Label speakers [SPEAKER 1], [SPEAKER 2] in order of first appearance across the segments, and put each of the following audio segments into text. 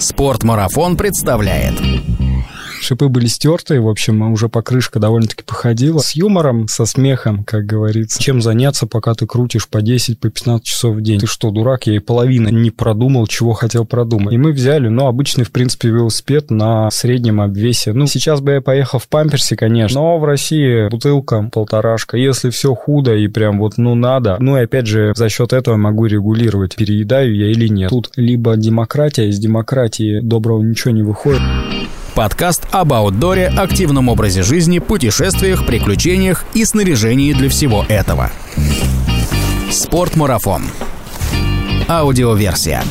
[SPEAKER 1] Спортмарафон представляет.
[SPEAKER 2] Шипы были стерты, в общем, уже покрышка довольно-таки походила. С юмором, со смехом, как говорится. Чем заняться, пока ты крутишь по 10, по 15 часов в день? Ты что, дурак? Я и половины не продумал, чего хотел продумать. И мы взяли, ну, обычный, в принципе, велосипед на среднем обвесе. Ну, сейчас бы я поехал в памперсе, конечно, но в России бутылка, полторашка. Если все худо и прям вот, ну, надо. Ну, и опять же, за счет этого могу регулировать, переедаю я или нет. Тут либо демократия, из демократии доброго ничего не выходит.
[SPEAKER 1] Подкаст об аутдоре, активном образе жизни, путешествиях, приключениях и снаряжении для всего этого. Спортмарафон. Аудиоверсия.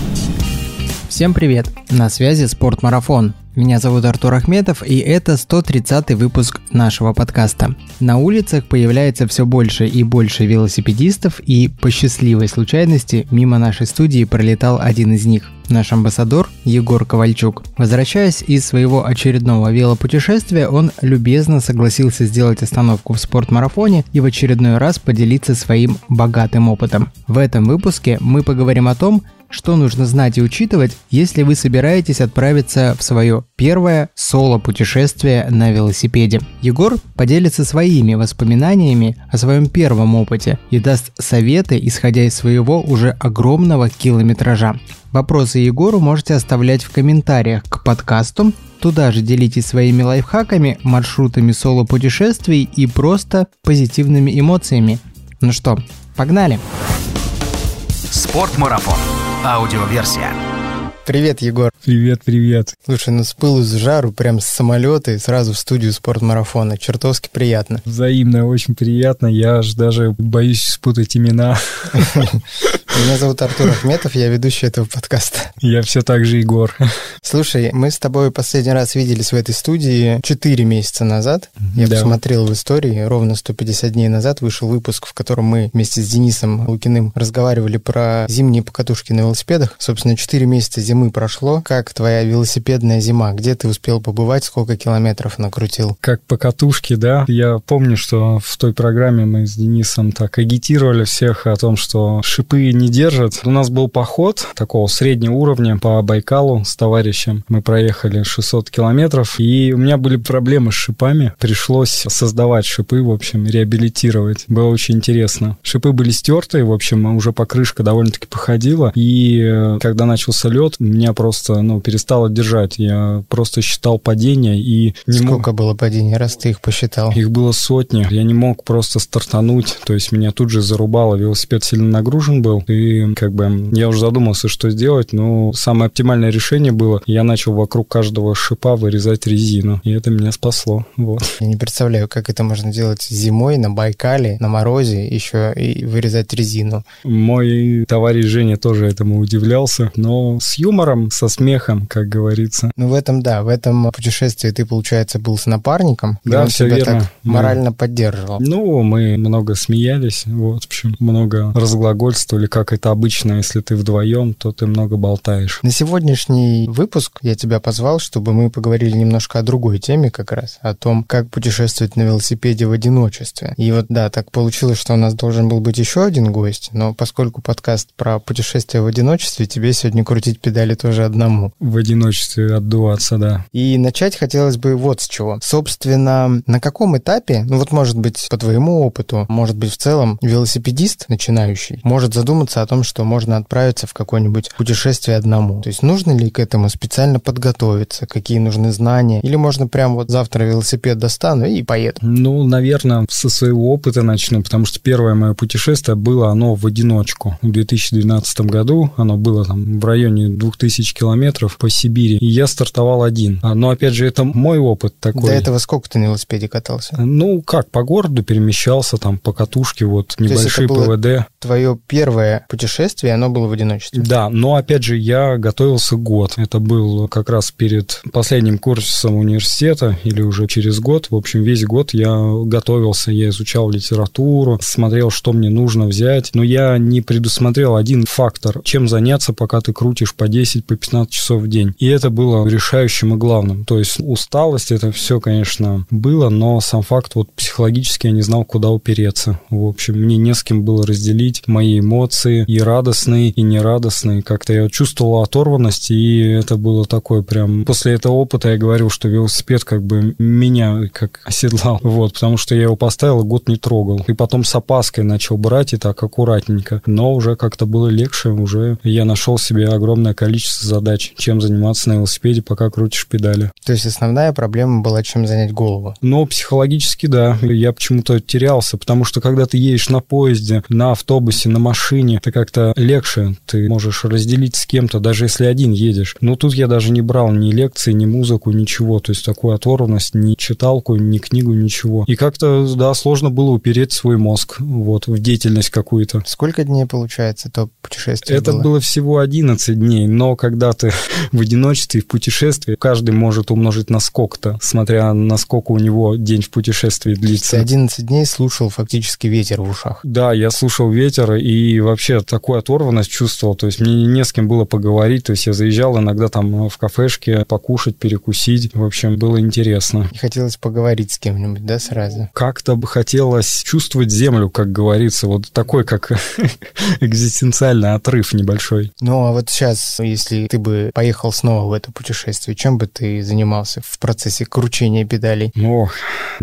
[SPEAKER 3] Всем привет! На связи Спортмарафон. Меня зовут Артур Ахметов, и это 130 выпуск нашего подкаста. На улицах появляется все больше и больше велосипедистов, и по счастливой случайности мимо нашей студии пролетал один из них – наш амбассадор Егор Ковальчук. Возвращаясь из своего очередного велопутешествия, он любезно согласился сделать остановку в спортмарафоне и в очередной раз поделиться своим богатым опытом. В этом выпуске мы поговорим о том, что нужно знать и учитывать, если вы собираетесь отправиться в свое первое соло-путешествие на велосипеде. Егор поделится своими воспоминаниями о своем первом опыте и даст советы, исходя из своего уже огромного километража. Вопросы Егору можете оставлять в комментариях к подкасту. Туда же делитесь своими лайфхаками, маршрутами соло-путешествий и просто позитивными эмоциями. Ну что, погнали!
[SPEAKER 1] Спортмарафон. Аудиоверсия.
[SPEAKER 3] Привет, Егор.
[SPEAKER 2] Привет, привет.
[SPEAKER 3] Слушай, ну с пылу с жару, прям с самолета и сразу в студию спортмарафона. Чертовски приятно.
[SPEAKER 2] Взаимно, очень приятно. Я аж даже боюсь спутать имена.
[SPEAKER 3] Меня зовут Артур Ахметов, я ведущий этого подкаста.
[SPEAKER 2] Я все так же Егор.
[SPEAKER 3] Слушай, мы с тобой последний раз виделись в этой студии 4 месяца назад. Я да. посмотрел в истории, ровно 150 дней назад вышел выпуск, в котором мы вместе с Денисом Лукиным разговаривали про зимние покатушки на велосипедах. Собственно, 4 месяца зимы прошло. Как твоя велосипедная зима? Где ты успел побывать? Сколько километров накрутил?
[SPEAKER 2] Как покатушки, да. Я помню, что в той программе мы с Денисом так агитировали всех о том, что шипы не держат. У нас был поход такого среднего уровня по Байкалу с товарищем. Мы проехали 600 километров, и у меня были проблемы с шипами. Пришлось создавать шипы, в общем, реабилитировать. Было очень интересно. Шипы были стерты, в общем, уже покрышка довольно-таки походила. И э, когда начался лед, меня просто, ну, перестало держать. Я просто считал падения и...
[SPEAKER 3] Не Сколько мог... было падений, раз ты их посчитал?
[SPEAKER 2] Их было сотни. Я не мог просто стартануть. То есть меня тут же зарубало. Велосипед сильно нагружен был. И и как бы я уже задумался, что сделать, но самое оптимальное решение было, я начал вокруг каждого шипа вырезать резину, и это меня спасло, вот.
[SPEAKER 3] Я не представляю, как это можно делать зимой на Байкале, на морозе, еще и вырезать резину.
[SPEAKER 2] Мой товарищ Женя тоже этому удивлялся, но с юмором, со смехом, как говорится.
[SPEAKER 3] Ну, в этом, да, в этом путешествии ты, получается, был с напарником,
[SPEAKER 2] да, он все тебя верно. так
[SPEAKER 3] морально мы... поддерживал.
[SPEAKER 2] Ну, мы много смеялись, вот, в общем, много разглагольствовали, как это обычно, если ты вдвоем, то ты много болтаешь.
[SPEAKER 3] На сегодняшний выпуск я тебя позвал, чтобы мы поговорили немножко о другой теме как раз, о том, как путешествовать на велосипеде в одиночестве. И вот да, так получилось, что у нас должен был быть еще один гость, но поскольку подкаст про путешествие в одиночестве, тебе сегодня крутить педали тоже одному.
[SPEAKER 2] В одиночестве отдуваться, да.
[SPEAKER 3] И начать хотелось бы вот с чего. Собственно, на каком этапе, ну вот может быть по твоему опыту, может быть в целом велосипедист начинающий может задуматься о том, что можно отправиться в какое-нибудь путешествие одному. То есть нужно ли к этому специально подготовиться, какие нужны знания, или можно прям вот завтра велосипед достану и поеду?
[SPEAKER 2] Ну, наверное, со своего опыта начну, потому что первое мое путешествие было оно в одиночку. В 2012 году оно было там в районе 2000 километров по Сибири, и я стартовал один. А, но, опять же, это мой опыт такой.
[SPEAKER 3] До этого сколько ты на велосипеде катался?
[SPEAKER 2] Ну, как, по городу перемещался, там, по катушке, вот, небольшие ПВД.
[SPEAKER 3] твое первое путешествие, оно было в одиночестве.
[SPEAKER 2] Да, но опять же, я готовился год. Это был как раз перед последним курсом университета или уже через год. В общем, весь год я готовился, я изучал литературу, смотрел, что мне нужно взять. Но я не предусмотрел один фактор, чем заняться, пока ты крутишь по 10, по 15 часов в день. И это было решающим и главным. То есть усталость, это все, конечно, было, но сам факт, вот психологически я не знал, куда упереться. В общем, мне не с кем было разделить мои эмоции, эмоции и радостные, и нерадостные. Как-то я чувствовал оторванность, и это было такое прям... После этого опыта я говорил, что велосипед как бы меня как оседлал. Вот, потому что я его поставил год не трогал. И потом с опаской начал брать и так аккуратненько. Но уже как-то было легче, уже я нашел себе огромное количество задач, чем заниматься на велосипеде, пока крутишь педали.
[SPEAKER 3] То есть основная проблема была, чем занять голову?
[SPEAKER 2] Но психологически, да. Я почему-то терялся, потому что когда ты едешь на поезде, на автобусе, на машине, ты как-то легче, ты можешь разделить с кем-то, даже если один едешь. Но тут я даже не брал ни лекции, ни музыку, ничего. То есть такую оторванность, ни читалку, ни книгу, ничего. И как-то, да, сложно было упереть свой мозг вот в деятельность какую-то.
[SPEAKER 3] Сколько дней получается то путешествие
[SPEAKER 2] Это
[SPEAKER 3] было?
[SPEAKER 2] было всего 11 дней, но когда ты в одиночестве, в путешествии, каждый может умножить на сколько-то, смотря на сколько у него день в путешествии длится.
[SPEAKER 3] Ты 11 дней слушал фактически ветер в ушах.
[SPEAKER 2] Да, я слушал ветер и вообще такую оторванность чувствовал, то есть мне не с кем было поговорить, то есть я заезжал иногда там в кафешке покушать, перекусить, в общем, было интересно.
[SPEAKER 3] И хотелось поговорить с кем-нибудь, да, сразу?
[SPEAKER 2] Как-то бы хотелось чувствовать землю, как говорится, вот такой, как экзистенциальный отрыв небольшой.
[SPEAKER 3] Ну, а вот сейчас, если ты бы поехал снова в это путешествие, чем бы ты занимался в процессе кручения педалей?
[SPEAKER 2] Ох,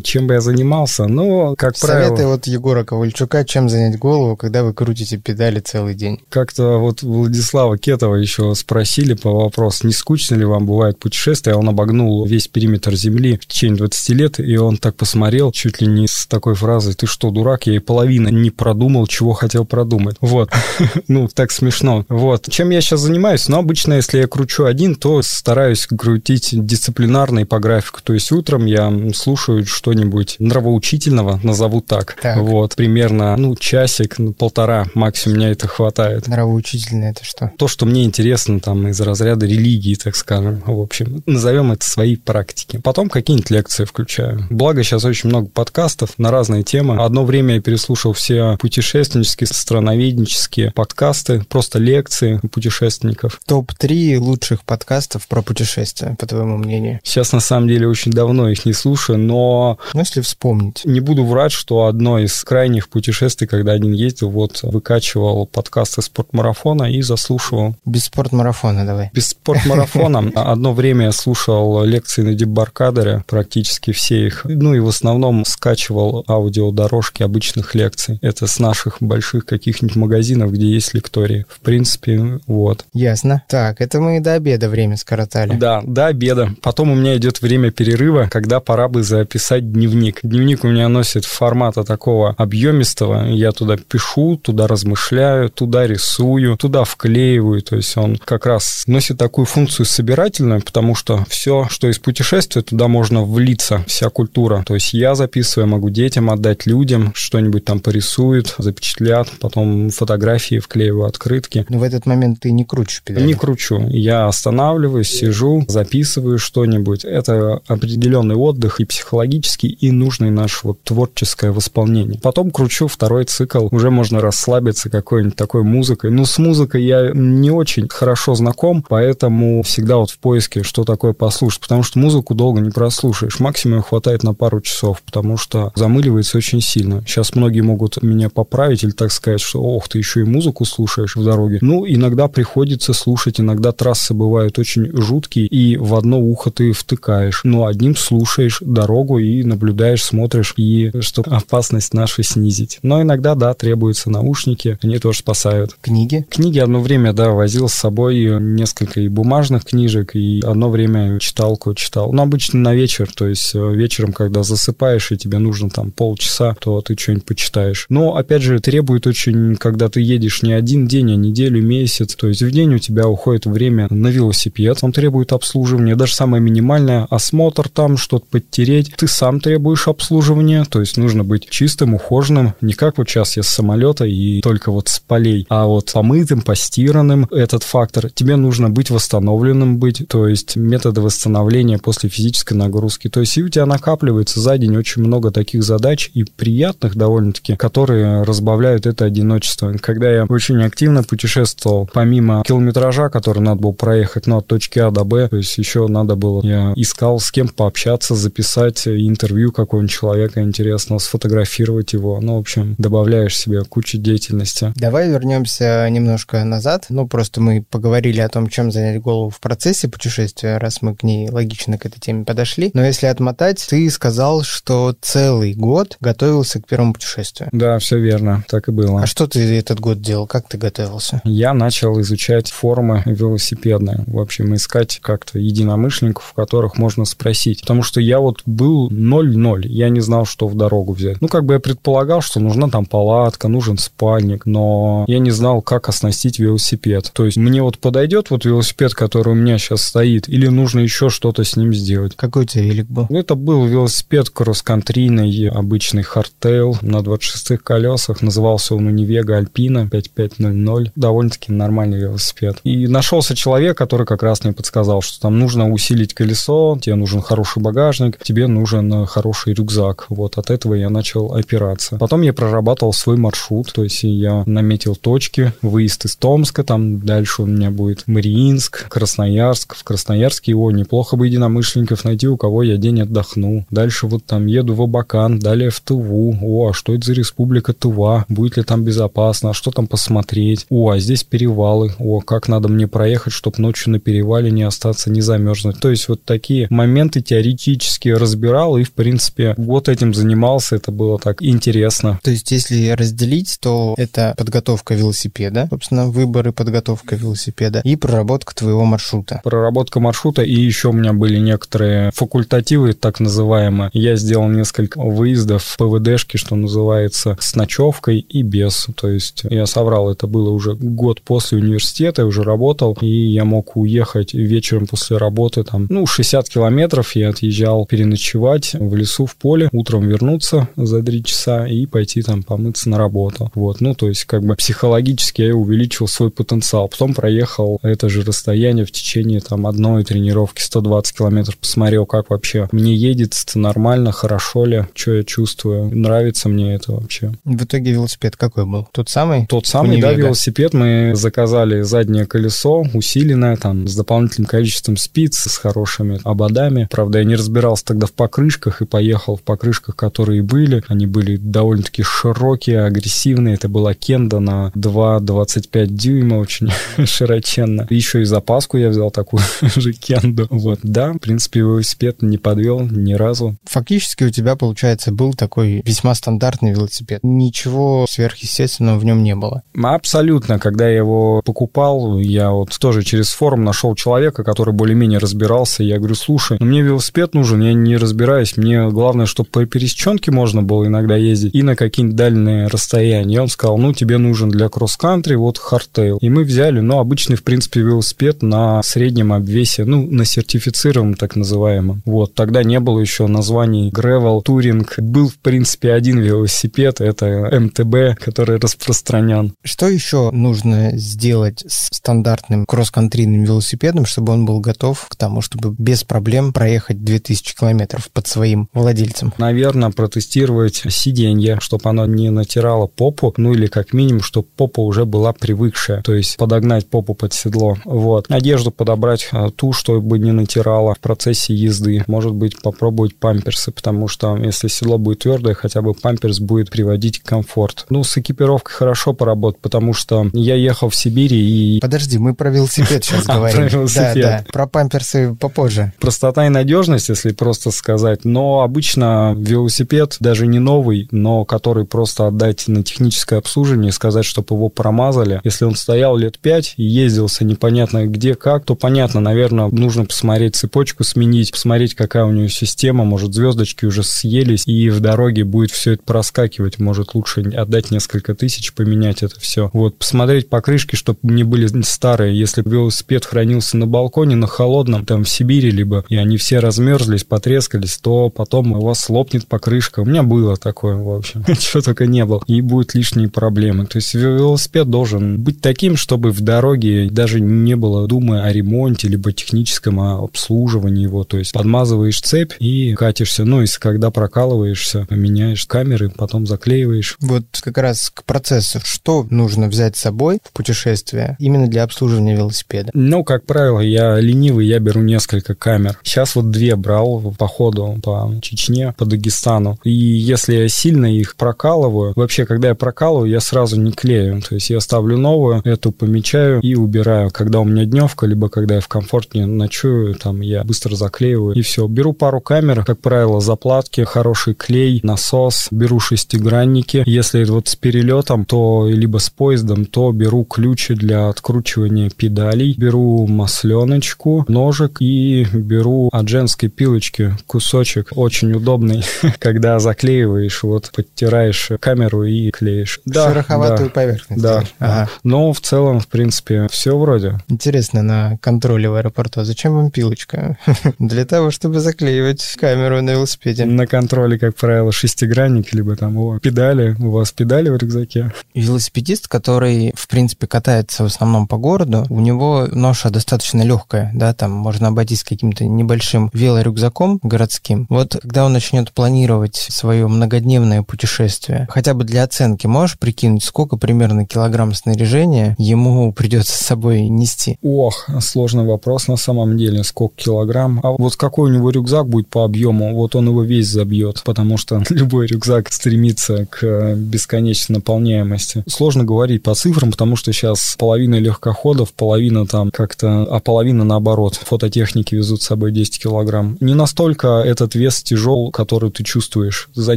[SPEAKER 2] чем бы я занимался? Ну, как
[SPEAKER 3] Советы
[SPEAKER 2] правило...
[SPEAKER 3] вот Егора Ковальчука, чем занять голову, когда вы крутите педали целый день?
[SPEAKER 2] Как-то вот Владислава Кетова еще спросили по вопросу, не скучно ли вам бывает путешествие, он обогнул весь периметр Земли в течение 20 лет, и он так посмотрел, чуть ли не с такой фразой, ты что, дурак, я и половина не продумал, чего хотел продумать. Вот. Ну, так смешно. Вот. Чем я сейчас занимаюсь? Ну, обычно, если я кручу один, то стараюсь крутить дисциплинарно и по графику. То есть утром я слушаю что-нибудь нравоучительного, назову так.
[SPEAKER 3] Так.
[SPEAKER 2] Вот. Примерно, ну, часик, полтора максимум меня это хватает.
[SPEAKER 3] Нравоучительное это что?
[SPEAKER 2] То, что мне интересно там из разряда религии, так скажем, в общем. Назовем это своей практики. Потом какие-нибудь лекции включаю. Благо, сейчас очень много подкастов на разные темы. Одно время я переслушал все путешественнические, страноведнические подкасты, просто лекции путешественников.
[SPEAKER 3] Топ-3 лучших подкастов про путешествия, по твоему мнению?
[SPEAKER 2] Сейчас, на самом деле, очень давно их не слушаю, но
[SPEAKER 3] Ну, если вспомнить.
[SPEAKER 2] не буду врать, что одно из крайних путешествий, когда один ездил, вот выкачивал подкасты спортмарафона и заслушивал.
[SPEAKER 3] Без спортмарафона давай.
[SPEAKER 2] Без спортмарафона одно время я слушал лекции на дебаркадере, практически все их, ну и в основном скачивал аудиодорожки обычных лекций. Это с наших больших каких-нибудь магазинов, где есть лектории. В принципе, вот.
[SPEAKER 3] Ясно. Так, это мы до обеда время скоротали.
[SPEAKER 2] Да, до обеда. Потом у меня идет время перерыва, когда пора бы записать дневник. Дневник у меня носит формата такого объемистого. Я туда пишу, туда размышляю, туда рисую, туда вклеиваю. То есть он как раз носит такую функцию собирательную, потому что все, что из путешествия, туда можно влиться, вся культура. То есть я записываю, могу детям отдать, людям, что-нибудь там порисуют, запечатлят, потом фотографии вклеиваю, открытки.
[SPEAKER 3] Но в этот момент ты не крутишь педали.
[SPEAKER 2] Не кручу. Я останавливаюсь, сижу, записываю что-нибудь. Это определенный отдых и психологический, и нужный наш вот творческое восполнение. Потом кручу второй цикл. Уже можно расслабиться какой-нибудь такой музыкой. Ну, с музыкой я не очень хорошо знаком, поэтому всегда вот в поиске, что такое послушать. Потому что музыку долго не прослушаешь. Максимум хватает на пару часов, потому что замыливается очень сильно. Сейчас многие могут меня поправить или так сказать, что ох, ты еще и музыку слушаешь в дороге. Ну, иногда приходится слушать, иногда трассы бывают очень жуткие, и в одно ухо ты втыкаешь. Но одним слушаешь дорогу и наблюдаешь, смотришь, и чтобы опасность нашу снизить. Но иногда, да, требуются наушники, они тоже спасают.
[SPEAKER 3] Книги?
[SPEAKER 2] Книги одно время, да, возил с собой несколько и бумажных книжек, и одно время читалку читал. Но обычно на вечер, то есть э, вечером, когда засыпаешь, и тебе нужно там полчаса, то ты что-нибудь почитаешь. Но, опять же, требует очень, когда ты едешь не один день, а неделю, месяц, то есть в день у тебя уходит время на велосипед, он требует обслуживания, даже самое минимальное, осмотр там, что-то подтереть, ты сам требуешь обслуживания, то есть нужно быть чистым, ухоженным, не как вот сейчас я с самолета и только вот с полей, а вот помытым, постиранным, этот фактор. Тебе нужно быть восстановленным быть, то есть методы восстановления после физической нагрузки. То есть и у тебя накапливается за день очень много таких задач и приятных довольно-таки, которые разбавляют это одиночество. Когда я очень активно путешествовал, помимо километража, который надо было проехать, ну, от точки А до Б, то есть еще надо было, я искал с кем пообщаться, записать интервью какого-нибудь человека интересного, сфотографировать его. Ну, в общем, добавляешь себе кучу деятельности.
[SPEAKER 3] Давай вернемся немножко назад. Ну, просто мы поговорили о том, чем занять голову в процессе путешествия, раз мы к ней логично к этой теме подошли. Но если отмотать, ты сказал, что целый год готовился к первому путешествию.
[SPEAKER 2] Да, все верно, так и было.
[SPEAKER 3] А что ты этот год делал? Как ты готовился?
[SPEAKER 2] Я начал изучать формы велосипедные. В общем, искать как-то единомышленников, которых можно спросить. Потому что я вот был 0-0. Я не знал, что в дорогу взять. Ну, как бы я предполагал, что нужна там палатка, нужен спальник, но я не знал, как оснастить велосипед. То есть мне вот подойдет вот велосипед, который у меня сейчас стоит, или нужно еще что-то с ним сделать.
[SPEAKER 3] Какой у тебя велик был?
[SPEAKER 2] Ну, это был велосипед кросс-контрийный, обычный hardtail на 26 колесах. Назывался он Univega Alpina 5500. Довольно-таки нормальный велосипед. И нашелся человек, который как раз мне подсказал, что там нужно усилить колесо, тебе нужен хороший багажник, тебе нужен хороший рюкзак. Вот от этого я начал опираться. Потом я прорабатывал свой маршрут, то есть я наметил точки, выезд из Томска, там дальше у меня будет Мариинск, Красноярск. В Красноярске, о, неплохо бы единомышленников найти, у кого я день отдохну. Дальше вот там еду в Абакан, далее в Тыву. О, а что это за республика Тыва? Будет ли там безопасно? А что там посмотреть? О, а здесь перевалы. О, как надо мне проехать, чтобы ночью на перевале не остаться, не замерзнуть. То есть вот такие моменты теоретически разбирал и, в принципе, год этим занимался. Это было так интересно.
[SPEAKER 3] То есть если разделить, то это подготовка велосипеда, собственно, выбор и подготовка велосипеда и проработка твоего маршрута.
[SPEAKER 2] Проработка маршрута и еще у меня были некоторые факультативы, так называемые. Я сделал несколько выездов в ПВДшке, что называется, с ночевкой и без. То есть я соврал, это было уже год после университета, я уже работал, и я мог уехать вечером после работы, там, ну, 60 километров я отъезжал переночевать в лесу, в поле, утром вернуться за 3 часа и пойти там помыться на работу. Вот, ну, то есть как бы психологически я увеличил свой потенциал. Потом проехал это же расстояние в течение там одной тренировки 120 километров, посмотрел, как вообще мне едется, нормально, хорошо ли, что я чувствую, нравится мне это вообще.
[SPEAKER 3] В итоге велосипед какой был? Тот самый?
[SPEAKER 2] Тот самый, да, велосипед. Мы заказали заднее колесо, усиленное, там, с дополнительным количеством спиц, с хорошими ободами. Правда, я не разбирался тогда в покрышках и поехал в покрышках, которые были. Они были довольно-таки широкие, агрессивные. Это была кенда на 2,25 дюйма, очень широченно. Еще и запаску я взял такую же кенду. Вот, да, в принципе, велосипед не подвел ни разу.
[SPEAKER 3] Фактически у тебя, получается, был такой весьма стандартный велосипед. Ничего сверхъестественного в нем не было.
[SPEAKER 2] Абсолютно. Когда я его покупал, я вот тоже через форум нашел человека, который более-менее разбирался. Я говорю, слушай, ну мне велосипед нужен, я не разбираюсь. Мне главное, чтобы по пересеченке можно было иногда ездить и на какие-нибудь дальние расстояния. И он сказал, ну тебе нужен для кросс-кантри вот hardtail. И мы взяли, ну, обычный, в принципе, велосипед на среднем обвесе, ну, на сертифицированном так называемом. Вот, тогда не было еще названий Gravel, Touring. Был, в принципе, один велосипед, это МТБ, который распространен.
[SPEAKER 3] Что еще нужно сделать с стандартным кросс-контрийным велосипедом, чтобы он был готов к тому, чтобы без проблем проехать 2000 километров под своим владельцем?
[SPEAKER 2] Наверное, протестировать сиденье, чтобы оно не натирало попу, ну или как минимум, чтобы попа уже была привыкшая, то есть подогнать попу под седло. Вот. Одежду подобрать а, ту, чтобы не натирала в процессе езды. Может быть, попробовать памперсы, потому что если седло будет твердое, хотя бы памперс будет приводить комфорт. Ну, с экипировкой хорошо поработать, потому что я ехал в Сибири и...
[SPEAKER 3] Подожди, мы про велосипед сейчас говорим. Про велосипед. Да, да, про памперсы попозже.
[SPEAKER 2] Простота и надежность, если просто сказать. Но обычно велосипед, даже не новый, но который просто отдать на техническое обслуживание и сказать, чтобы его промазали. Если он стоял лет пять и ездился непонятно где, как, то понятно, наверное, нужно посмотреть цепочку, сменить, посмотреть, какая у нее система, может, звездочки уже съелись, и в дороге будет все это проскакивать, может, лучше отдать несколько тысяч, поменять это все. Вот, посмотреть покрышки, чтобы не были старые. Если велосипед хранился на балконе, на холодном, там, в Сибири, либо, и они все размерзлись, потрескались, то потом у вас лопнет покрышка. У меня было такое, в общем. Чего только не было. И будут лишние проблемы. То есть велосипед должен быть таким, чтобы в дороге даже не было думы о ремонте, либо техническом обслуживании его. То есть подмазываешь цепь и катишься. Ну, и когда прокалываешься, меняешь камеры, потом заклеиваешь.
[SPEAKER 3] Вот как раз к процессу. Что нужно взять с собой в путешествие именно для обслуживания велосипеда?
[SPEAKER 2] Ну, как правило, я ленивый, я беру несколько камер. Сейчас вот две брал по ходу по Чечне, по Дагестану. И если я сильно их прокалываю, вообще, когда я прокалываю, я сразу сразу не клею. То есть я ставлю новую, эту помечаю и убираю. Когда у меня дневка, либо когда я в комфорте ночую, там я быстро заклеиваю и все. Беру пару камер, как правило, заплатки, хороший клей, насос, беру шестигранники. Если вот с перелетом, то либо с поездом, то беру ключи для откручивания педалей, беру масленочку, ножик и беру от женской пилочки кусочек. Очень удобный, когда заклеиваешь, вот подтираешь камеру и клеишь.
[SPEAKER 3] Да, Шероховатую да, поверхность.
[SPEAKER 2] Да, ага. Но в целом, в принципе, все вроде.
[SPEAKER 3] Интересно, на контроле в аэропорту, а зачем вам пилочка? Для того, чтобы заклеивать камеру на велосипеде.
[SPEAKER 2] На контроле, как правило, шестигранник, либо там о, педали. У вас педали в рюкзаке?
[SPEAKER 3] Велосипедист, который, в принципе, катается в основном по городу, у него ноша достаточно легкая, да, там можно обойтись каким-то небольшим велорюкзаком городским. Вот когда он начнет планировать свое многодневное путешествие, хотя бы для оценки можешь прикинуть, сколько примерно килограмм снаряжения ему придется с собой нести?
[SPEAKER 2] Ох, сложный вопрос на самом деле, сколько килограмм. А вот какой у него рюкзак будет по объему, вот он его весь забьет, потому что любой рюкзак стремится к бесконечной наполняемости. Сложно говорить по цифрам, потому что сейчас половина легкоходов, половина там как-то, а половина наоборот. Фототехники везут с собой 10 килограмм. Не настолько этот вес тяжел, который ты чувствуешь. За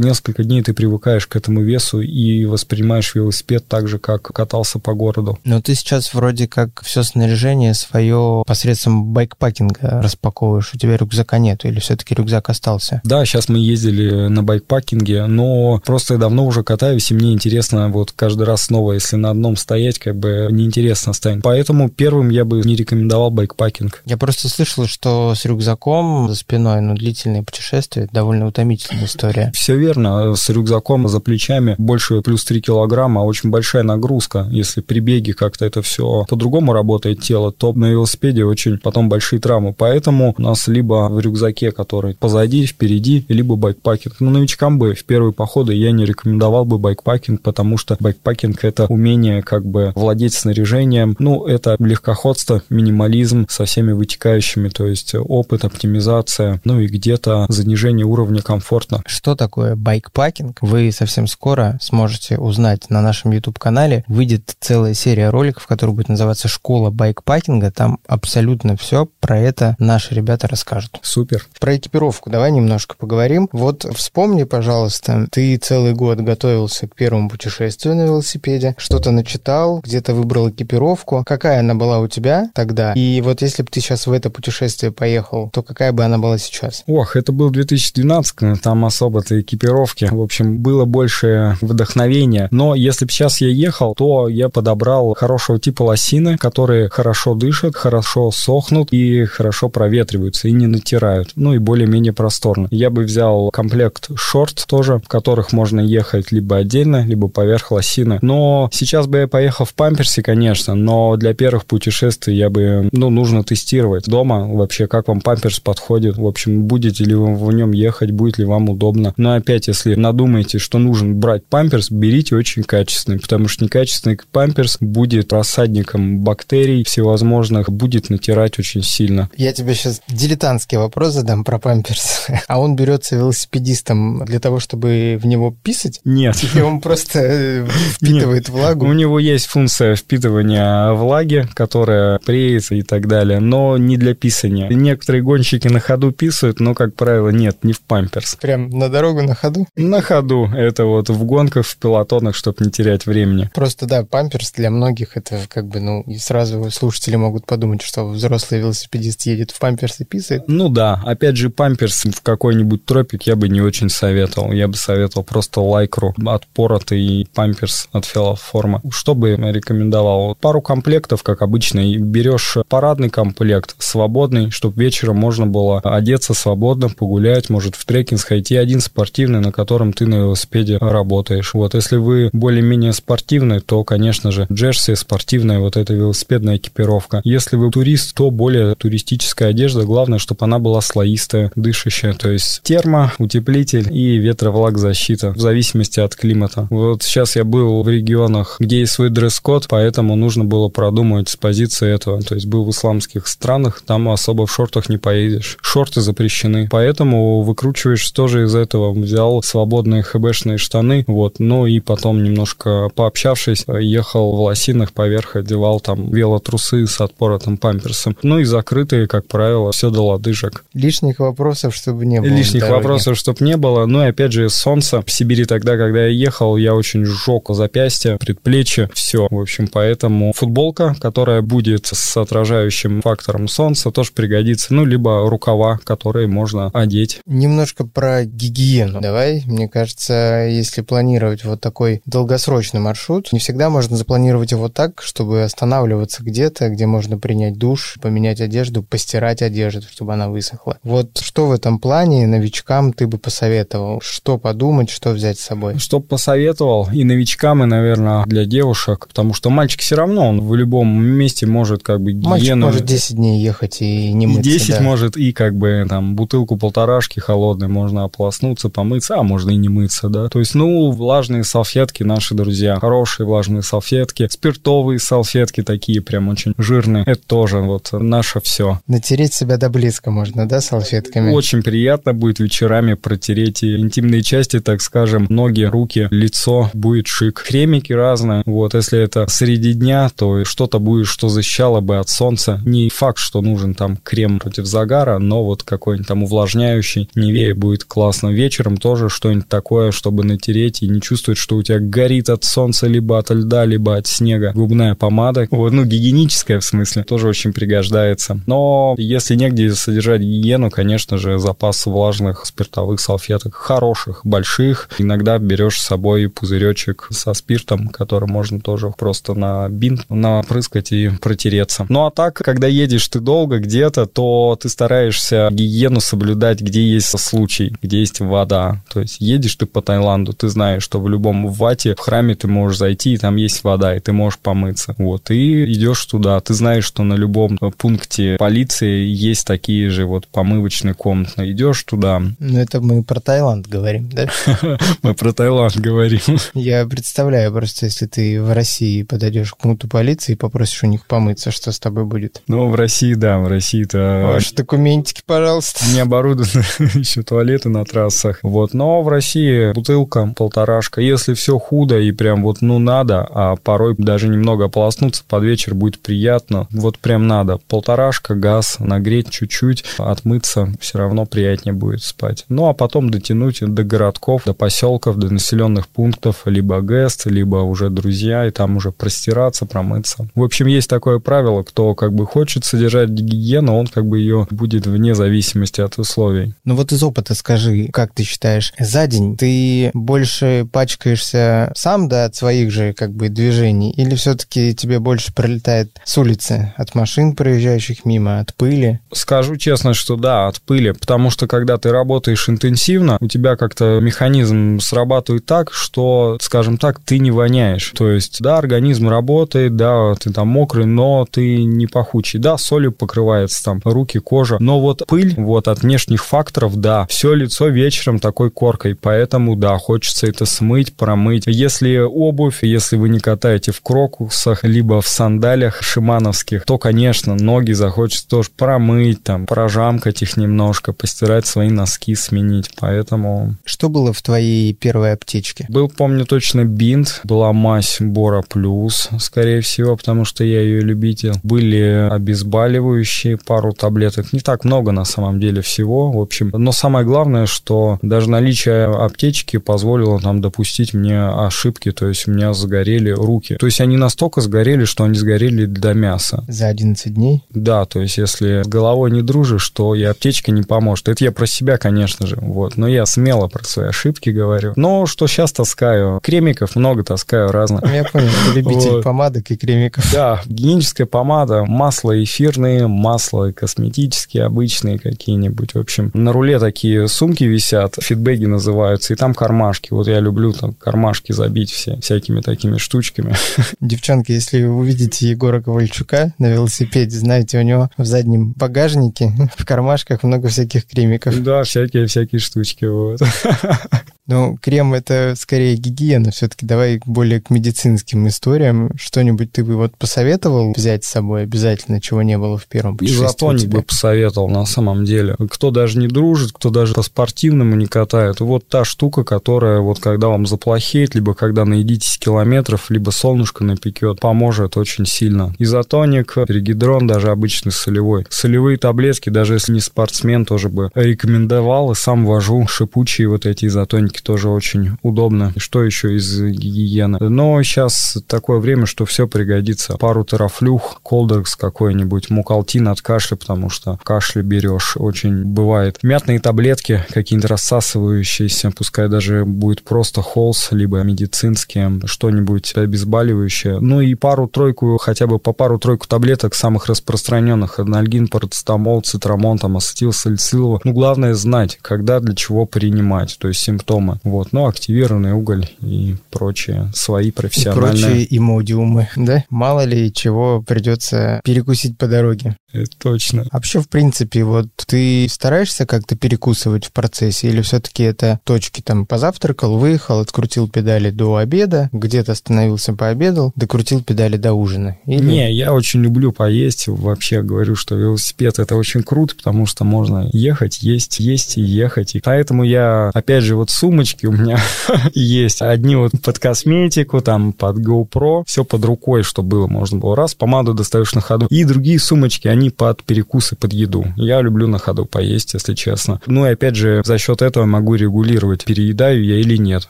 [SPEAKER 2] несколько дней ты привыкаешь к этому весу и воспринимаешь велосипед так же, как катался по городу.
[SPEAKER 3] Но ты сейчас вроде как все снаряжение свое посредством байкпакинга распаковываешь. У тебя рюкзака нет или все-таки рюкзак остался?
[SPEAKER 2] Да, сейчас мы ездили на байкпакинге, но просто я давно уже катаюсь, и мне интересно вот каждый раз снова, если на одном стоять, как бы неинтересно станет. Поэтому первым я бы не рекомендовал байкпакинг.
[SPEAKER 3] Я просто слышал, что с рюкзаком за спиной, ну, длительные путешествия, довольно утомительная история.
[SPEAKER 2] Все верно. С рюкзаком за плечами больше плюс 3 килограмма, очень большая нагрузка. Если при беге как-то это все по-другому работает тело, то на велосипеде очень потом большие травмы. Поэтому у нас либо в рюкзаке, который позади, впереди, либо байкпакинг. Но новичкам бы в первые походы я не рекомендовал бы байкпакинг, потому что байкпакинг это умение как бы владеть снаряжением. Ну, это легкоходство, минимализм со всеми вытекающими, то есть опыт, оптимизация, ну и где-то занижение уровня комфорта.
[SPEAKER 3] Что такое байкпакинг? Вы совсем скоро сможете узнать на нашем YouTube-канале. Выйдет целая серия роликов, которая будет называться «Школа байкпакинга». Там абсолютно все про это наши ребята расскажут.
[SPEAKER 2] Супер.
[SPEAKER 3] Про экипировку давай немножко поговорим. Вот вспомни, пожалуйста, ты целый год готовился к первому путешествию на велосипеде, что-то начитал, где-то выбрал экипировку. Какая она была у тебя тогда? И вот если бы ты сейчас в это путешествие поехал, то какая бы она была сейчас?
[SPEAKER 2] Ох, это был 2012, там особо-то экипировки. В общем, было больше вдохновения. Но если бы сейчас я ехал, то я подобрал хорошего типа лосины, которые хорошо дышат, хорошо сохнут и хорошо проветриваются и не натирают. Ну и более-менее просторно. Я бы взял комплект шорт тоже, в которых можно ехать либо отдельно, либо поверх лосины. Но сейчас бы я поехал в памперсе, конечно, но для первых путешествий я бы, ну, нужно тестировать дома вообще, как вам памперс подходит. В общем, будете ли вы в нем ехать, будет ли вам удобно. Но опять, если надумаете, что нужен брать памперс, берите очень качественный, потому что некачественный памперс будет рассадником бактерий всевозможных, будет натирать очень сильно.
[SPEAKER 3] Я тебе сейчас дилетантский вопрос задам про памперс. А он берется велосипедистом для того, чтобы в него писать?
[SPEAKER 2] Нет.
[SPEAKER 3] Или он просто э, впитывает влагу?
[SPEAKER 2] У него есть функция впитывания влаги, которая преется и так далее, но не для писания. Некоторые гонщики на ходу писают, но, как правило, нет, не в памперс.
[SPEAKER 3] Прям на дорогу на ходу?
[SPEAKER 2] На ходу. Это вот в гонках, в пилотонах, чтобы не терять времени.
[SPEAKER 3] Просто, да, памперс для многих это как бы, ну, и сразу слушатели могут подумать, что взрослый велосипедист едет в памперс и писает.
[SPEAKER 2] Ну да, опять же, памперс в какой-нибудь тропик я бы не очень советовал. Я бы советовал просто лайкру от порота и памперс от филоформа. Что бы я рекомендовал? Пару комплектов, как обычно, и берешь парадный комплект, свободный, чтобы вечером можно было одеться свободно, погулять, может в трекинг сходить, и один спортивный, на котором ты на велосипеде работаешь. Вот если вы более-менее спортивный, то, конечно же, джерси, спортивная вот эта велосипедная экипировка. Если вы турист, то более туристическая одежда. Главное, чтобы она была слоистая, дышащая. То есть термо, утеплитель и ветровлагзащита в зависимости от климата. Вот сейчас я был в регионах, где есть свой дресс-код, поэтому нужно было продумать с позиции этого. То есть был в исламских странах, там особо в шортах не поедешь. Шорты запрещены. Поэтому выкручиваешь тоже из этого. Взял свободные хбшные штаны, вот, ну и потом немножко немножко пообщавшись, ехал в лосинах, поверх одевал там велотрусы с отпоротым памперсом. Ну и закрытые, как правило, все до лодыжек.
[SPEAKER 3] Лишних вопросов, чтобы не было.
[SPEAKER 2] Лишних вопросов, чтобы не было. Ну и опять же, солнце в Сибири тогда, когда я ехал, я очень сжег запястье, предплечье, все. В общем, поэтому футболка, которая будет с отражающим фактором солнца, тоже пригодится. Ну, либо рукава, которые можно одеть.
[SPEAKER 3] Немножко про гигиену. Давай, мне кажется, если планировать вот такой долгосрочный маршрут, не всегда можно запланировать его так, чтобы останавливаться где-то, где можно принять душ, поменять одежду, постирать одежду, чтобы она высохла. Вот что в этом плане новичкам ты бы посоветовал? Что подумать, что взять с собой?
[SPEAKER 2] Что посоветовал и новичкам, и, наверное, для девушек, потому что мальчик все равно, он в любом месте может как бы гигиену...
[SPEAKER 3] Мальчик может 10 дней ехать и не мыться.
[SPEAKER 2] И 10 да. может, и как бы там бутылку полторашки холодной можно ополоснуться, помыться, а можно и не мыться, да. То есть, ну, влажные салфетки наши друзья, хорошие влажные салфетки, спиртовые салфетки такие прям очень жирные, это тоже вот наше все.
[SPEAKER 3] Натереть себя до близко можно, да, салфетками?
[SPEAKER 2] Очень приятно будет вечерами протереть и интимные части, так скажем, ноги, руки, лицо, будет шик. Кремики разные, вот, если это среди дня, то что-то будет, что защищало бы от солнца. Не факт, что нужен там крем против загара, но вот какой-нибудь там увлажняющий, Невея будет классно. Вечером тоже что-нибудь такое, чтобы натереть и не чувствовать, что у тебя горит от солнца, либо от льда, либо от снега. Губная помада, вот, ну, гигиеническая в смысле, тоже очень пригождается. Но если негде содержать гигиену, конечно же, запас влажных спиртовых салфеток хороших, больших. Иногда берешь с собой пузыречек со спиртом, который можно тоже просто на бинт напрыскать и протереться. Ну а так, когда едешь ты долго где-то, то ты стараешься гигиену соблюдать, где есть случай, где есть вода. То есть едешь ты по Таиланду, ты знаешь, что в любом вате храме ты можешь зайти, и там есть вода, и ты можешь помыться. Вот, и идешь туда. Ты знаешь, что на любом пункте полиции есть такие же вот помывочные комнаты. Идешь туда.
[SPEAKER 3] Ну, это мы про Таиланд говорим, да?
[SPEAKER 2] Мы про Таиланд говорим.
[SPEAKER 3] Я представляю просто, если ты в России подойдешь к пункту полиции и попросишь у них помыться, что с тобой будет?
[SPEAKER 2] Ну, в России, да, в России-то...
[SPEAKER 3] Ваши документики, пожалуйста.
[SPEAKER 2] Не оборудованы еще туалеты на трассах. Вот, но в России бутылка, полторашка. Если все худо и прям вот ну надо, а порой даже немного ополоснуться под вечер будет приятно, вот прям надо. Полторашка, газ, нагреть чуть-чуть, отмыться, все равно приятнее будет спать. Ну, а потом дотянуть до городков, до поселков, до населенных пунктов, либо ГЭСТ, либо уже друзья, и там уже простираться, промыться. В общем, есть такое правило, кто как бы хочет содержать гигиену, он как бы ее будет вне зависимости от условий.
[SPEAKER 3] Ну вот из опыта скажи, как ты считаешь, за день ты больше пачкаешься сам, да, от своих же как бы движений, или все-таки тебе больше пролетает с улицы, от машин, проезжающих мимо, от пыли?
[SPEAKER 2] Скажу честно, что да, от пыли, потому что когда ты работаешь интенсивно, у тебя как-то механизм срабатывает так, что, скажем так, ты не воняешь. То есть, да, организм работает, да, ты там мокрый, но ты не пахучий. Да, солью покрывается там руки, кожа, но вот пыль, вот от внешних факторов, да, все лицо вечером такой коркой, поэтому, да, хочется это смыть, промыть. Если обувь, если вы не катаете в крокусах, либо в сандалях шимановских, то, конечно, ноги захочется тоже промыть, там, прожамкать их немножко, постирать свои носки, сменить, поэтому...
[SPEAKER 3] Что было в твоей первой аптечке?
[SPEAKER 2] Был, помню точно, бинт, была мазь Бора Плюс, скорее всего, потому что я ее любитель. Были обезболивающие, пару таблеток. Не так много, на самом деле, всего, в общем. Но самое главное, что даже наличие аптечки позволило нам допустить мне ошибки, то есть у меня загорели руки. То есть они настолько сгорели, что они сгорели до мяса.
[SPEAKER 3] За 11 дней?
[SPEAKER 2] Да, то есть если с головой не дружишь, то и аптечка не поможет. Это я про себя, конечно же, вот. Но я смело про свои ошибки говорю. Но что сейчас таскаю? Кремиков много таскаю разных.
[SPEAKER 3] Я понял, ты любитель вот. помадок и кремиков.
[SPEAKER 2] Да, гигиеническая помада, масло эфирные, масло косметические, обычные какие-нибудь. В общем, на руле такие сумки висят, фидбэги называются, и там кармашки. Вот я люблю там кармашки забить все всякими такими штучками.
[SPEAKER 3] Девчонки, если вы увидите Егора Ковальчука на велосипеде, знаете, у него в заднем багажнике в кармашках много всяких кремиков.
[SPEAKER 2] Да, всякие-всякие штучки, вот.
[SPEAKER 3] Но крем это скорее гигиена. Все-таки давай более к медицинским историям. Что-нибудь ты бы вот посоветовал взять с собой обязательно, чего не было в первом путешествии?
[SPEAKER 2] Изотоник бы посоветовал на самом деле. Кто даже не дружит, кто даже по спортивному не катает. Вот та штука, которая вот когда вам заплохеет, либо когда наедитесь километров, либо солнышко напекет, поможет очень сильно. Изотоник, перегидрон, даже обычный солевой. Солевые таблетки, даже если не спортсмен, тоже бы рекомендовал и сам вожу. Шипучие вот эти изотоники тоже очень удобно. Что еще из гигиены? Но сейчас такое время, что все пригодится. Пару терафлюх, колдекс какой-нибудь, мукалтин от кашля, потому что кашля берешь очень бывает. Мятные таблетки, какие-нибудь рассасывающиеся, пускай даже будет просто холс, либо медицинские, что-нибудь обезболивающее. Ну и пару-тройку, хотя бы по пару-тройку таблеток самых распространенных. Анальгин, парацетамол, цитрамон, там, ацетилсалицилова. Ну, главное знать, когда для чего принимать, то есть симптомы. Вот, ну, активированный уголь и прочие свои профессиональные.
[SPEAKER 3] И прочие имодиумы, да? Мало ли чего придется перекусить по дороге.
[SPEAKER 2] Это точно.
[SPEAKER 3] Вообще, в принципе, вот ты стараешься как-то перекусывать в процессе или все-таки это точки там позавтракал, выехал, открутил педали до обеда, где-то остановился, пообедал, докрутил педали до ужина?
[SPEAKER 2] Или... Не, я очень люблю поесть. Вообще говорю, что велосипед это очень круто, потому что можно ехать, есть, есть и ехать. И поэтому я, опять же, вот сумочки у меня есть. Одни вот под косметику, там под GoPro, все под рукой, что было. Можно было раз, помаду достаешь на ходу. И другие сумочки, они под перекусы, под еду. Я люблю на ходу поесть, если честно. Ну и опять же, за счет этого могу регулировать, переедаю я или нет,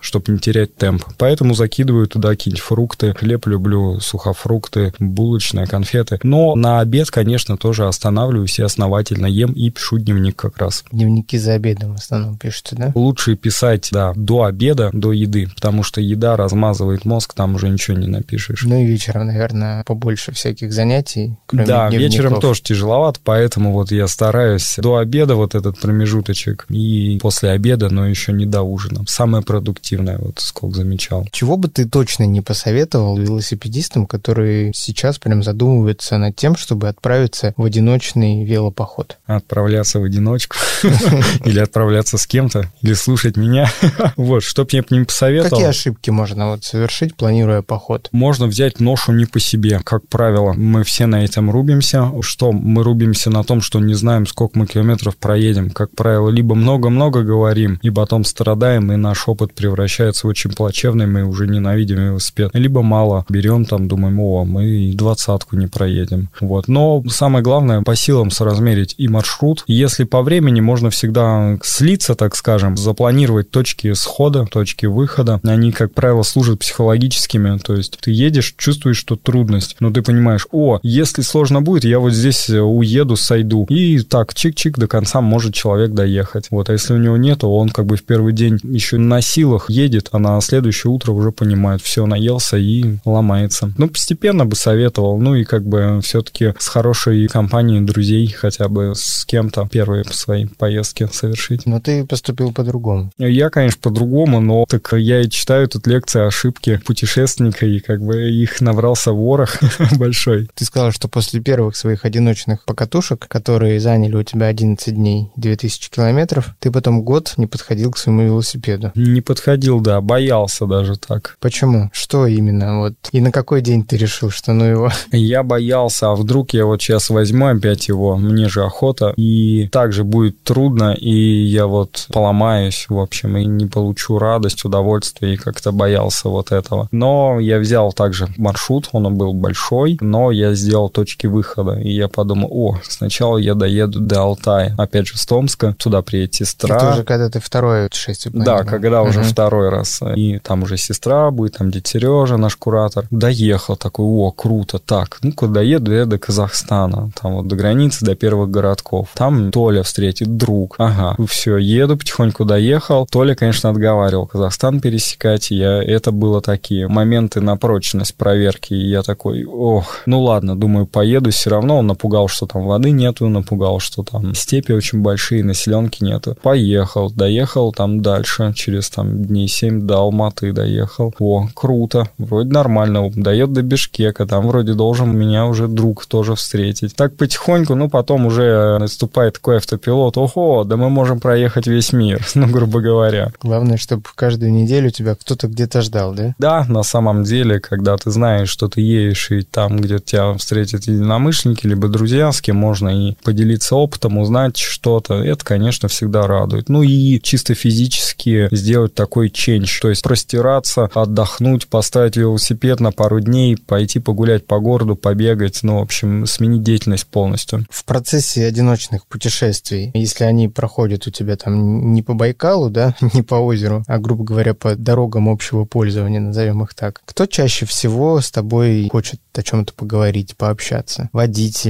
[SPEAKER 2] чтобы не терять темп. Поэтому закидываю туда какие-нибудь фрукты. Хлеб люблю, сухофрукты, булочные, конфеты. Но на обед, конечно, тоже останавливаюсь и основательно ем и пишу дневник как раз.
[SPEAKER 3] Дневники за обедом в основном пишутся, да?
[SPEAKER 2] Лучше писать, да, до обеда, до еды, потому что еда размазывает мозг, там уже ничего не напишешь.
[SPEAKER 3] Ну и вечером, наверное, побольше всяких занятий,
[SPEAKER 2] кроме Да, дневников. вечером тоже тяжеловато, поэтому вот я стараюсь до обеда вот этот промежуточек и после обеда, но еще не до ужина. Самое продуктивное, вот сколько замечал.
[SPEAKER 3] Чего бы ты точно не посоветовал велосипедистам, которые сейчас прям задумываются над тем, чтобы отправиться в одиночный велопоход?
[SPEAKER 2] Отправляться в одиночку? Или отправляться с кем-то? Или слушать меня? Вот, что бы я не посоветовал.
[SPEAKER 3] Какие ошибки можно вот совершить, планируя поход?
[SPEAKER 2] Можно взять ношу не по себе. Как правило, мы все на этом рубимся. Что мы рубимся на том, что не знаем, сколько мы километров проедем. Как правило, либо много-много говорим, и потом страдаем, и наш опыт превращается в очень плачевный, мы уже ненавидим велосипед. Либо мало берем, там, думаем, о, мы и двадцатку не проедем. Вот. Но самое главное, по силам соразмерить и маршрут. Если по времени, можно всегда слиться, так скажем, запланировать точки схода, точки выхода. Они, как правило, служат психологическими. То есть ты едешь, чувствуешь, что трудность, но ты понимаешь, о, если сложно будет, я вот здесь уеду, сойду. И так, чик-чик, до конца может человек доехать. Вот, а если у него нет, то он как бы в первый день еще на силах едет, а на следующее утро уже понимает, все, наелся и ломается. Ну, постепенно бы советовал, ну и как бы все-таки с хорошей компанией друзей хотя бы с кем-то первые свои поездки совершить.
[SPEAKER 3] Но ты поступил по-другому.
[SPEAKER 2] Я, конечно, по-другому, но так я и читаю тут лекции ошибки путешественника, и как бы их набрался ворох большой.
[SPEAKER 3] Ты сказал, что после первых своих одиночных покатушек, которые заняли у тебя 11 дней, 2000 километров, ты потом год не подходил к своему велосипеду.
[SPEAKER 2] Не подходил, да, боялся даже так.
[SPEAKER 3] Почему? Что именно? Вот. И на какой день ты решил, что ну его?
[SPEAKER 2] Я боялся, а вдруг я вот сейчас возьму опять его, мне же охота, и также будет трудно, и я вот поломаюсь, в общем, и не получу радость, удовольствие, и как-то боялся вот этого. Но я взял также маршрут, он был большой, но я сделал точки выхода, и я подумал, о, сначала я доеду до Алтая, опять же, с Томска, туда приедет сестра.
[SPEAKER 3] Это уже когда ты второе путешествие
[SPEAKER 2] Да, когда уже угу. второй раз. И там уже сестра будет, там дед Сережа, наш куратор. Доехал такой, о, круто, так, ну-ка доеду я до Казахстана, там вот до границы, до первых городков. Там Толя встретит друг. Ага, все, еду, потихоньку доехал. Толя, конечно, отговаривал Казахстан пересекать. Я, это было такие моменты на прочность проверки. И я такой, ох, ну ладно, думаю, поеду все равно. Он напугал напугал, что там воды нету, напугал, что там степи очень большие, населенки нету. Поехал, доехал там дальше, через там дней 7 до Алматы доехал. О, круто, вроде нормально, доед до Бишкека, там вроде должен меня уже друг тоже встретить. Так потихоньку, ну, потом уже наступает такой автопилот, ого, да мы можем проехать весь мир, ну, грубо говоря.
[SPEAKER 3] Главное, чтобы каждую неделю тебя кто-то где-то ждал, да?
[SPEAKER 2] Да, на самом деле, когда ты знаешь, что ты едешь, и там, где тебя встретят единомышленники, либо друзья, с кем можно и поделиться опытом, узнать что-то, это, конечно, всегда радует. Ну и чисто физически сделать такой ченч, то есть простираться, отдохнуть, поставить велосипед на пару дней, пойти погулять по городу, побегать, ну, в общем, сменить деятельность полностью.
[SPEAKER 3] В процессе одиночных путешествий, если они проходят у тебя там не по Байкалу, да, не по озеру, а, грубо говоря, по дорогам общего пользования, назовем их так, кто чаще всего с тобой хочет о чем-то поговорить, пообщаться?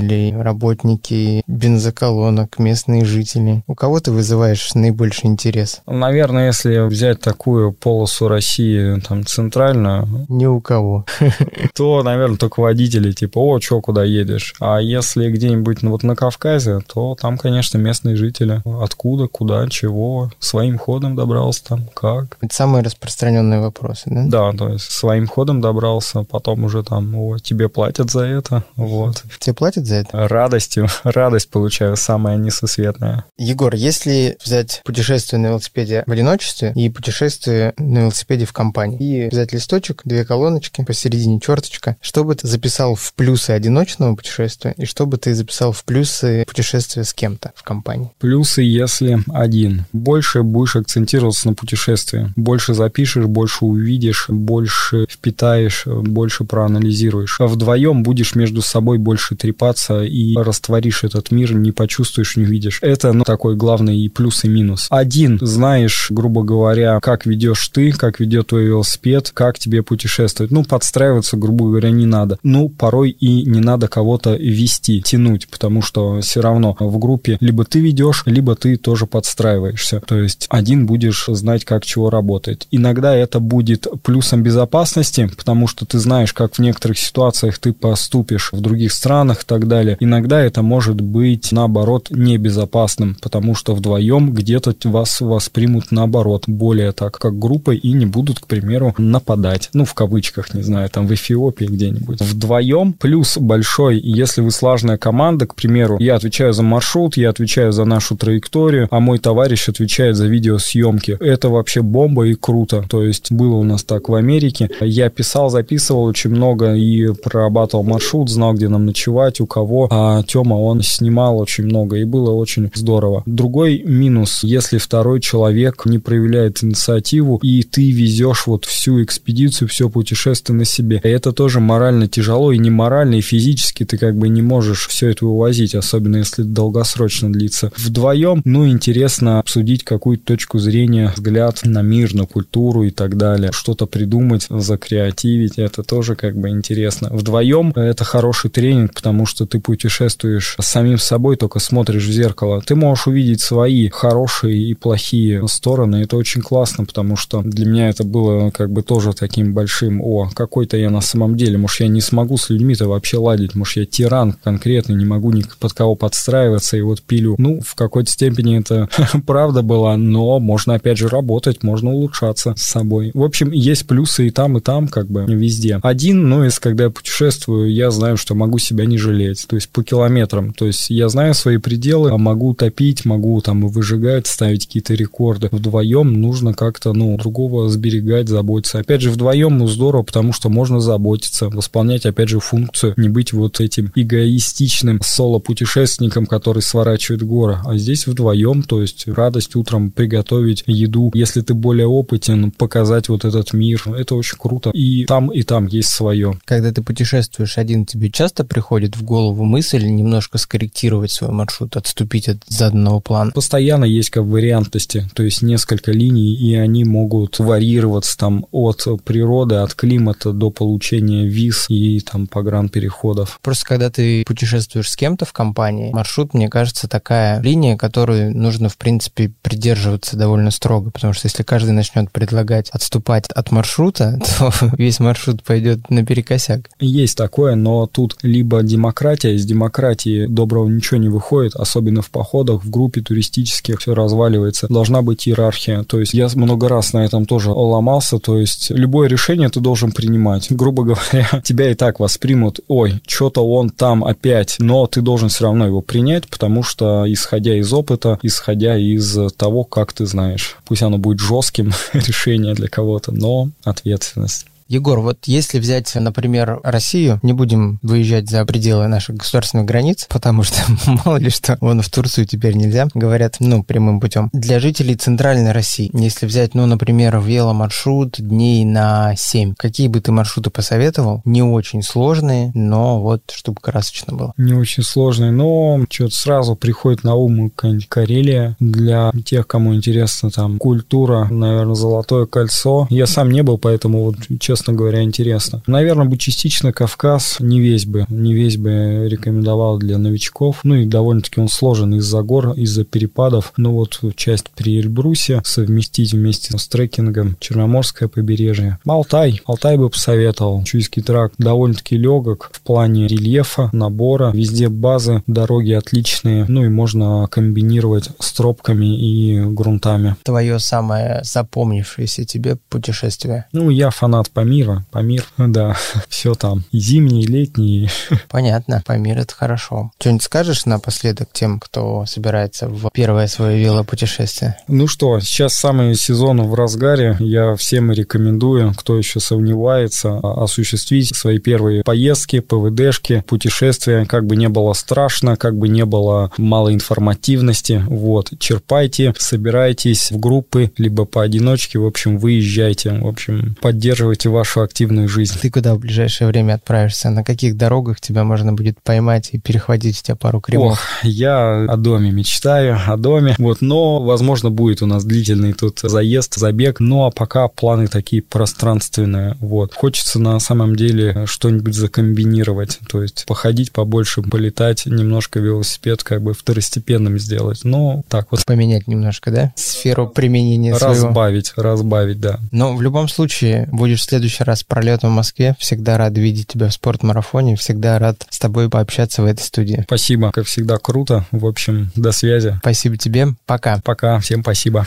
[SPEAKER 3] Водители, работники бензоколонок, местные жители. У кого ты вызываешь наибольший интерес?
[SPEAKER 2] Наверное, если взять такую полосу России, там, центральную...
[SPEAKER 3] Ни у кого.
[SPEAKER 2] То, наверное, только водители, типа, о, чё, куда едешь? А если где-нибудь ну, вот на Кавказе, то там, конечно, местные жители. Откуда, куда, чего, своим ходом добрался там, как.
[SPEAKER 3] Это самые распространенные вопросы, да?
[SPEAKER 2] Да, то есть своим ходом добрался, потом уже там, о, тебе платят за это, вот.
[SPEAKER 3] Тебе платят за это?
[SPEAKER 2] Радостью, радость получаю, самая несусветная.
[SPEAKER 3] Егор, если взять путешествие на велосипеде в одиночестве и путешествие на велосипеде в компании, и взять листочек, две колоночки, посередине черточка, что бы ты записал в плюсы одиночного путешествия и что бы ты записал в плюсы путешествия с кем-то в компании?
[SPEAKER 2] Плюсы, если один. Больше будешь акцентироваться на путешествии. Больше запишешь, больше увидишь, больше впитаешь, больше проанализируешь вдвоем будешь между собой больше трепаться и растворишь этот мир, не почувствуешь, не увидишь. Это ну, такой главный и плюс, и минус. Один, знаешь, грубо говоря, как ведешь ты, как ведет твой велосипед, как тебе путешествовать. Ну, подстраиваться, грубо говоря, не надо. Ну, порой и не надо кого-то вести, тянуть, потому что все равно в группе либо ты ведешь, либо ты тоже подстраиваешься. То есть один будешь знать, как чего работает. Иногда это будет плюсом безопасности, потому что ты знаешь, как в некоторых ситуациях ты поступишь в других странах так далее. Иногда это может быть, наоборот, небезопасным, потому что вдвоем где-то вас воспримут, наоборот, более так, как группой и не будут, к примеру, нападать. Ну, в кавычках, не знаю, там в Эфиопии где-нибудь. Вдвоем плюс большой, если вы слаженная команда, к примеру, я отвечаю за маршрут, я отвечаю за нашу траекторию, а мой товарищ отвечает за видеосъемки. Это вообще бомба и круто. То есть было у нас так в Америке. Я писал, записывал очень много и прорабатывал маршрут, знал, где нам ночевать, у кого. А Тёма, он снимал очень много, и было очень здорово. Другой минус, если второй человек не проявляет инициативу, и ты везешь вот всю экспедицию, все путешествие на себе. И это тоже морально тяжело, и не морально, и физически ты как бы не можешь все это вывозить, особенно если долгосрочно длится. Вдвоем, ну, интересно обсудить какую-то точку зрения, взгляд на мир, на культуру и так далее. Что-то придумать, закреативить, это тоже как бы интересно вдвоем это хороший тренинг, потому что ты путешествуешь с самим собой, только смотришь в зеркало. Ты можешь увидеть свои хорошие и плохие стороны. Это очень классно, потому что для меня это было как бы тоже таким большим, о, какой-то я на самом деле, может, я не смогу с людьми-то вообще ладить, может, я тиран конкретно, не могу ни под кого подстраиваться и вот пилю. Ну, в какой-то степени это правда была, но можно опять же работать, можно улучшаться с собой. В общем, есть плюсы и там, и там, как бы везде. Один, ну, из когда я путешествую, я знаю, что могу себя не жалеть, то есть по километрам. То есть я знаю свои пределы, а могу топить, могу там выжигать, ставить какие-то рекорды. Вдвоем нужно как-то, ну, другого сберегать, заботиться. Опять же, вдвоем, ну, здорово, потому что можно заботиться, восполнять, опять же, функцию, не быть вот этим эгоистичным соло-путешественником, который сворачивает горы. А здесь вдвоем, то есть радость утром приготовить еду. Если ты более опытен, показать вот этот мир, это очень круто. И там, и там есть свое.
[SPEAKER 3] Когда ты путешествуешь один, тебе часто приходит в голову мысль немножко скорректировать свой маршрут, отступить от заданного плана?
[SPEAKER 2] Постоянно есть как вариантности, то есть несколько линий, и они могут варьироваться там от природы, от климата до получения виз и там погранпереходов.
[SPEAKER 3] Просто когда ты путешествуешь с кем-то в компании, маршрут, мне кажется, такая линия, которую нужно, в принципе, придерживаться довольно строго, потому что если каждый начнет предлагать отступать от маршрута, то весь маршрут пойдет наперекосяк.
[SPEAKER 2] Есть такое, но тут либо демократия демократия. Из демократии доброго ничего не выходит, особенно в походах, в группе туристических, все разваливается. Должна быть иерархия. То есть я много раз на этом тоже ломался. То есть любое решение ты должен принимать. Грубо говоря, тебя и так воспримут, ой, что-то он там опять, но ты должен все равно его принять, потому что исходя из опыта, исходя из того, как ты знаешь. Пусть оно будет жестким решение для кого-то, но ответственность.
[SPEAKER 3] Егор, вот если взять, например, Россию, не будем выезжать за пределы наших государственных границ, потому что мало ли что, вон в Турцию теперь нельзя, говорят, ну, прямым путем. Для жителей Центральной России, если взять, ну, например, веломаршрут дней на 7, какие бы ты маршруты посоветовал? Не очень сложные, но вот чтобы красочно было.
[SPEAKER 2] Не очень сложные, но что-то сразу приходит на ум какая-нибудь Карелия. Для тех, кому интересно там культура, наверное, Золотое кольцо. Я сам не был, поэтому вот, честно честно говоря, интересно. Наверное, бы частично Кавказ не весь бы, не весь бы рекомендовал для новичков. Ну и довольно-таки он сложен из-за гор, из-за перепадов. Ну вот часть при Эльбрусе совместить вместе с трекингом Черноморское побережье. Алтай. Алтай бы посоветовал. Чуйский тракт довольно-таки легок в плане рельефа, набора. Везде базы, дороги отличные. Ну и можно комбинировать с тропками и грунтами.
[SPEAKER 3] Твое самое запомнившееся тебе путешествие?
[SPEAKER 2] Ну, я фанат по Памира, Памир, да, все там. И зимние, и летние.
[SPEAKER 3] Понятно, Памир это хорошо. Что-нибудь скажешь напоследок тем, кто собирается в первое свое велопутешествие?
[SPEAKER 2] Ну что, сейчас самый сезон в разгаре. Я всем рекомендую, кто еще сомневается, осуществить свои первые поездки, ПВДшки, путешествия, как бы не было страшно, как бы не было мало информативности. Вот, черпайте, собирайтесь в группы, либо поодиночке, в общем, выезжайте, в общем, поддерживайте вашу активную жизнь.
[SPEAKER 3] Ты куда в ближайшее время отправишься? На каких дорогах тебя можно будет поймать и перехватить у тебя пару кремов? Ох,
[SPEAKER 2] я о доме мечтаю, о доме. Вот, но, возможно, будет у нас длительный тут заезд, забег. Ну, а пока планы такие пространственные. Вот. Хочется на самом деле что-нибудь закомбинировать. То есть походить побольше, полетать, немножко велосипед как бы второстепенным сделать. Ну, так вот.
[SPEAKER 3] Поменять немножко, да? Сферу применения
[SPEAKER 2] Разбавить, своего. разбавить, да.
[SPEAKER 3] Но в любом случае будешь следующий следующий раз пролетом в Москве. Всегда рад видеть тебя в спортмарафоне. Всегда рад с тобой пообщаться в этой студии.
[SPEAKER 2] Спасибо, как всегда, круто. В общем, до связи.
[SPEAKER 3] Спасибо тебе. Пока.
[SPEAKER 2] Пока. Всем спасибо.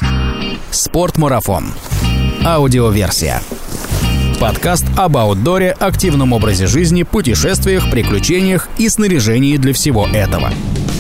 [SPEAKER 1] Спортмарафон. Аудиоверсия. Подкаст об аутдоре, активном образе жизни, путешествиях, приключениях и снаряжении для всего этого –